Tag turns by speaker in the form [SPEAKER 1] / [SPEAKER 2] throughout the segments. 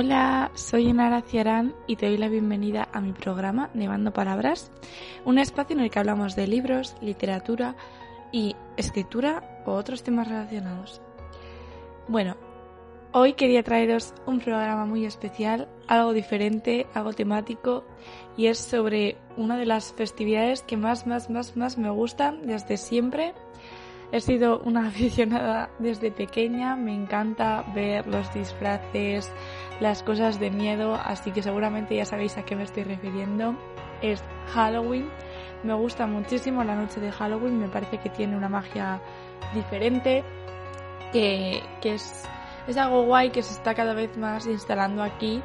[SPEAKER 1] Hola, soy Enara Ciarán y te doy la bienvenida a mi programa Nevando Palabras, un espacio en el que hablamos de libros, literatura y escritura o otros temas relacionados. Bueno, hoy quería traeros un programa muy especial, algo diferente, algo temático y es sobre una de las festividades que más, más, más, más me gustan desde siempre He sido una aficionada desde pequeña, me encanta ver los disfraces, las cosas de miedo, así que seguramente ya sabéis a qué me estoy refiriendo. Es Halloween. Me gusta muchísimo la noche de Halloween, me parece que tiene una magia diferente, que, es, es algo guay que se está cada vez más instalando aquí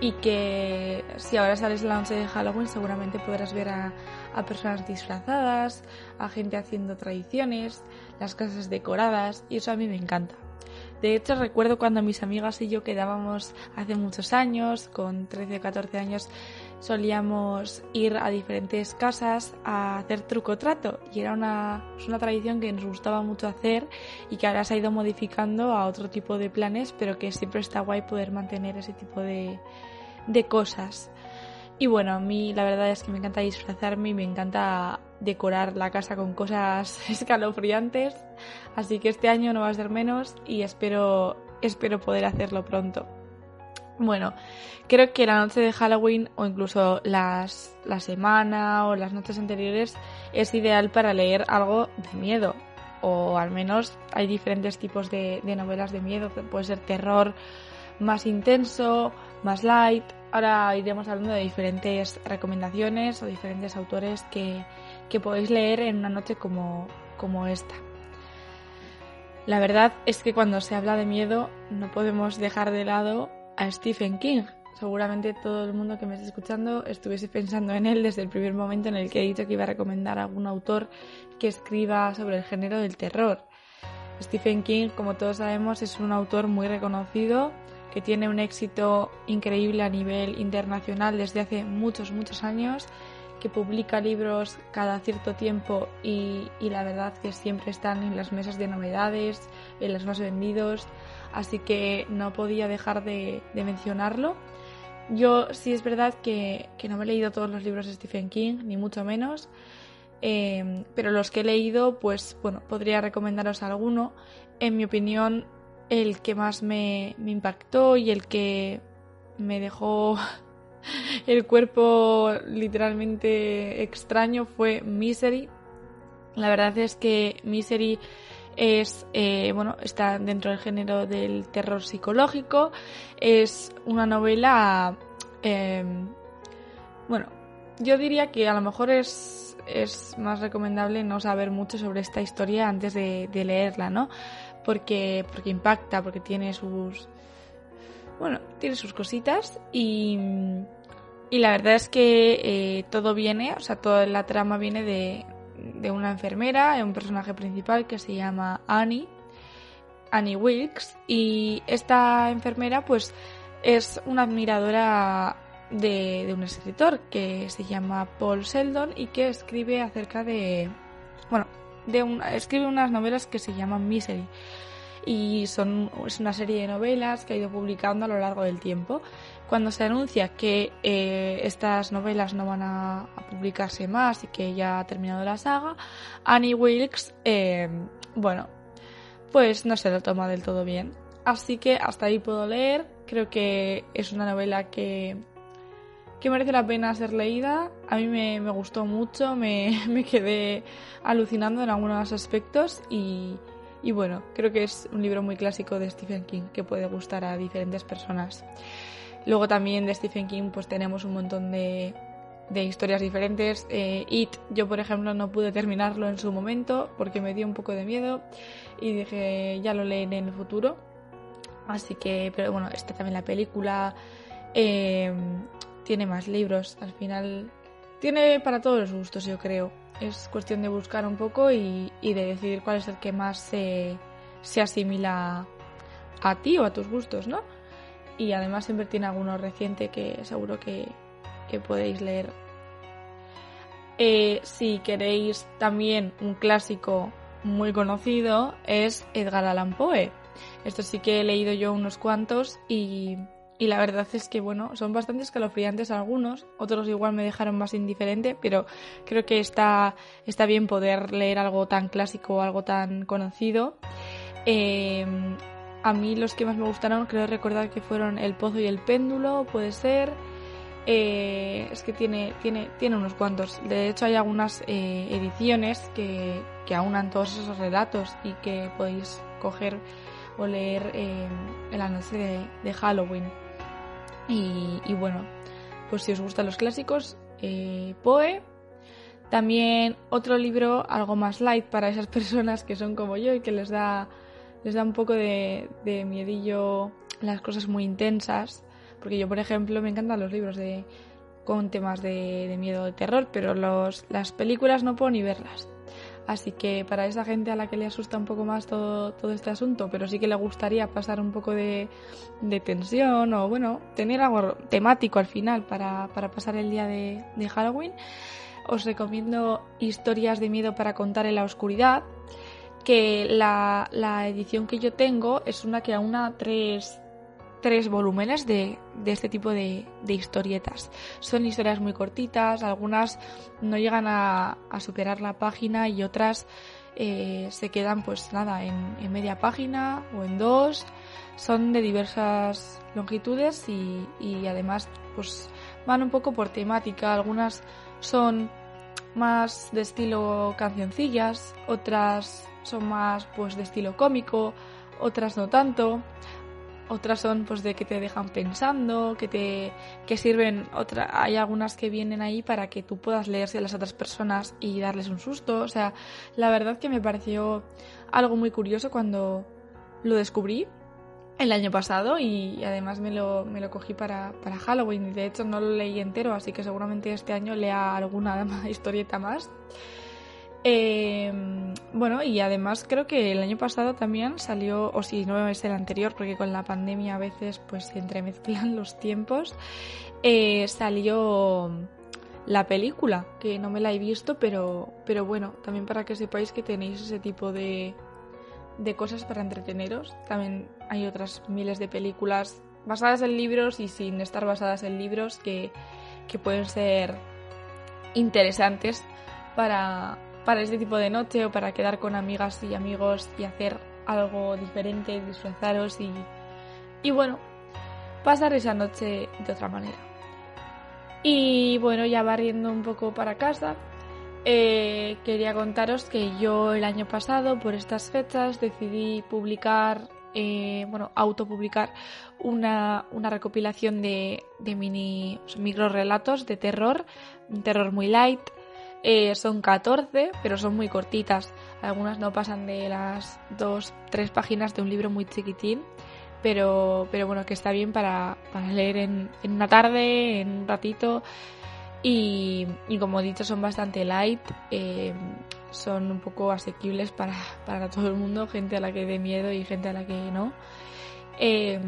[SPEAKER 1] y que si ahora sales la noche de Halloween seguramente podrás ver a, a personas disfrazadas, a gente haciendo tradiciones, las casas decoradas y eso a mí me encanta. De hecho, recuerdo cuando mis amigas y yo quedábamos hace muchos años, con 13 o 14 años, solíamos ir a diferentes casas a hacer truco trato y era una, una tradición que nos gustaba mucho hacer y que ahora se ha ido modificando a otro tipo de planes, pero que siempre está guay poder mantener ese tipo de, de cosas. Y bueno, a mí la verdad es que me encanta disfrazarme y me encanta decorar la casa con cosas escalofriantes. Así que este año no va a ser menos y espero, espero poder hacerlo pronto. Bueno, creo que la noche de Halloween o incluso las, la semana o las noches anteriores es ideal para leer algo de miedo. O al menos hay diferentes tipos de, de novelas de miedo. Puede ser terror más intenso, más light, Ahora iremos hablando de diferentes recomendaciones o diferentes autores que, podéis leer en una noche como, como esta. La verdad es que cuando se habla de miedo no podemos dejar de lado a Stephen King. Seguramente todo el mundo que me esté escuchando estuviese pensando en él desde el primer momento en el que he dicho que iba a recomendar a algún autor que escriba sobre el género del terror. Stephen King, como todos sabemos, es un autor muy reconocido que tiene un éxito increíble a nivel internacional desde hace muchos, muchos años, que publica libros cada cierto tiempo y, la verdad que siempre están en las mesas de novedades, en los más vendidos, así que no podía dejar de, mencionarlo. Yo sí es verdad que, no me he leído todos los libros de Stephen King, ni mucho menos, eh, pero los que he leído, pues bueno, podría recomendaros alguno. En mi opinión, el que más me, impactó y el que me dejó el cuerpo literalmente extraño fue Misery. La verdad es que Misery es, eh, bueno, está dentro del género del terror psicológico. Es una novela, em, bueno, yo diría que a lo mejor es, es más recomendable no saber mucho sobre esta historia antes de, de leerla, ¿no? porque, porque impacta, porque tiene sus. Bueno, tiene sus cositas y. Y la verdad es que eh, todo viene, o sea, toda la trama viene de, de una enfermera, un personaje principal que se llama Annie, Annie Wilkes, y esta enfermera pues es una admiradora de, un escritor que se llama Paul Sheldon y que escribe acerca de, bueno, de escribe unas novelas que se llaman Misery y son, es una serie de novelas que ha ido publicando a lo largo del tiempo. Cuando se anuncia que eh, estas novelas no van a, publicarse más y que ya ha terminado la saga, Annie Wilkes, eh, bueno, pues no se lo toma del todo bien. Así que hasta ahí puedo leer. Creo que es una novela que que merece la pena ser leída. A mí me, gustó mucho, me, quedé alucinando en algunos aspectos y, y bueno, creo que es un libro muy clásico de Stephen King que puede gustar a diferentes personas. Luego también de Stephen King pues tenemos un montón de, de historias diferentes. Eh, It, yo por ejemplo no pude terminarlo en su momento porque me dio un poco de miedo y dije ya lo leeré en el futuro. Así que, pero bueno, está también la película. Eh, tiene más libros. Al final tiene para todos los gustos, yo creo. Es cuestión de buscar un poco y, de decidir cuál es el que más se, se asimila a ti o a tus gustos, ¿no? Y además siempre tiene alguno reciente que seguro que, que podéis leer. Eh, si queréis también un clásico muy conocido es Edgar Allan Poe. Esto sí que he leído yo unos cuantos y y la verdad es que, bueno, son bastante escalofriantes algunos, otros igual me dejaron más indiferente, pero creo que está, está bien poder leer algo tan clásico, algo tan conocido. Em, a mí los que más me gustaron, creo recordar que fueron El Pozo y el Péndulo, puede ser. Eh, es que tiene, tiene, tiene unos cuantos. De hecho, hay algunas eh, ediciones que, que aunan todos esos relatos y que podéis coger o leer eh, en de Halloween. Y, bueno, pues si os gustan los clásicos, eh, Poe. También otro libro algo más light para esas personas que son como yo y que les da, les da un poco de, de miedillo las cosas muy intensas. Porque yo, por ejemplo, me encantan los libros de, con temas de, miedo, de terror, pero los, las películas no puedo ni verlas. Así que para esa gente a la que le asusta un poco más todo, todo este asunto, pero sí que le gustaría pasar un poco de, tensión o, bueno, tener algo temático al final para, pasar el día de, Halloween, os recomiendo Historias de Miedo para contar en la oscuridad, que la, la edición que yo tengo es una que aúna tres, tres volúmenes de, este tipo de, historietas. Son historias muy cortitas, algunas no llegan a, superar la página y otras eh, se quedan pues nada en, media página o en dos. Son de diversas longitudes y, y además pues van un poco por temática. Algunas son más de estilo cancioncillas, otras son más pues de estilo cómico, otras no tanto otras son pues de que te dejan pensando, que te que sirven otra hay algunas que vienen ahí para que tú puedas leerse a las otras personas y darles un susto, o sea, la verdad que me pareció algo muy curioso cuando lo descubrí el año pasado y además me lo, me lo cogí para, para Halloween y de hecho no lo leí entero, así que seguramente este año lea alguna historieta más. Eh, bueno, y además creo que el año pasado también salió, o si no es el anterior, porque con la pandemia a veces pues se entremezclan los tiempos, eh, salió la película, que no me la he visto, pero, pero bueno, también para que sepáis que tenéis ese tipo de, de cosas para entreteneros. También hay otras miles de películas basadas en libros y sin estar basadas en libros que, que pueden ser interesantes para, para este tipo de noche o para quedar con amigas y amigos y hacer algo diferente, disfrazaros y, y bueno, pasar esa noche de otra manera. Y bueno, ya barriendo un poco para casa, eh, quería contaros que yo el año pasado, por estas fechas, decidí publicar, eh, bueno, autopublicar una, una recopilación de, de mini micro relatos de terror, un terror muy light, eh, son 14, pero son muy cortitas. Algunas no pasan de las 2, 3 páginas de un libro muy chiquitín. Pero, pero bueno, que está bien para, leer en, una tarde, en un ratito. Y, como he dicho, son bastante light. Eh, son un poco asequibles para, para, todo el mundo, gente a la que dé miedo y gente a la que no. Eh,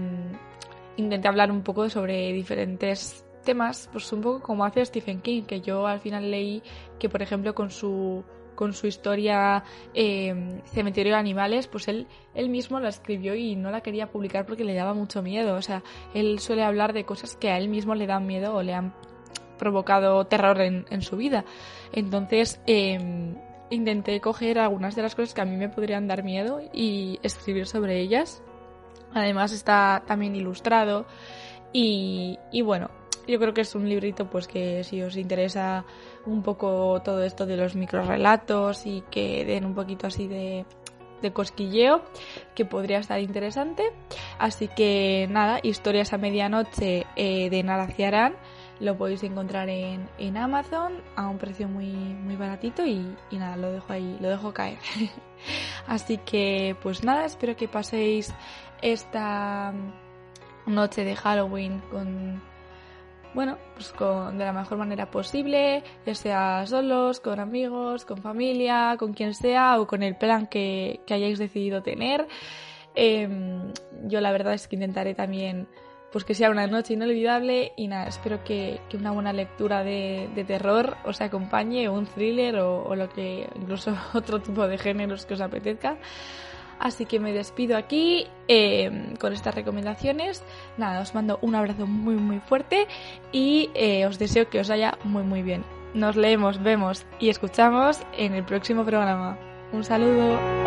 [SPEAKER 1] intenté hablar un poco sobre diferentes temas, pues un poco como hace Stephen King, que yo al final leí que, por ejemplo, con su con su historia eh, Cementerio de Animales, pues él, él mismo la escribió y no la quería publicar porque le daba mucho miedo. O sea, él suele hablar de cosas que a él mismo le dan miedo o le han provocado terror en, en su vida. Entonces, em, intenté coger algunas de las cosas que a mí me podrían dar miedo y escribir sobre ellas. Además está también ilustrado y, y bueno, yo creo que es un librito pues que si os interesa un poco todo esto de los microrelatos y que den un poquito así de, de cosquilleo que podría estar interesante. Así que nada, historias a medianoche eh, de Nara Ciarán lo podéis encontrar en, en, Amazon a un precio muy, muy baratito y, y nada, lo dejo ahí, lo dejo caer. Así que pues nada, espero que paséis esta noche de Halloween con bueno, pues con, de la mejor manera posible, ya sea solos, con amigos, con familia, con quien sea o con el plan que, que hayáis decidido tener. Em, yo la verdad es que intentaré también pues que sea una noche inolvidable y nada, espero que, que una buena lectura de, de, terror os acompañe, un thriller o, o, lo que incluso otro tipo de géneros que os apetezca. Así que me despido aquí eh, con estas recomendaciones. Nada, os mando un abrazo muy muy fuerte y eh, os deseo que os vaya muy muy bien. Nos leemos, vemos y escuchamos en el próximo programa. Un saludo.